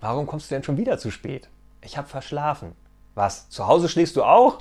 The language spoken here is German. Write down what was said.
Warum kommst du denn schon wieder zu spät? Ich habe verschlafen. Was? Zu Hause schläfst du auch?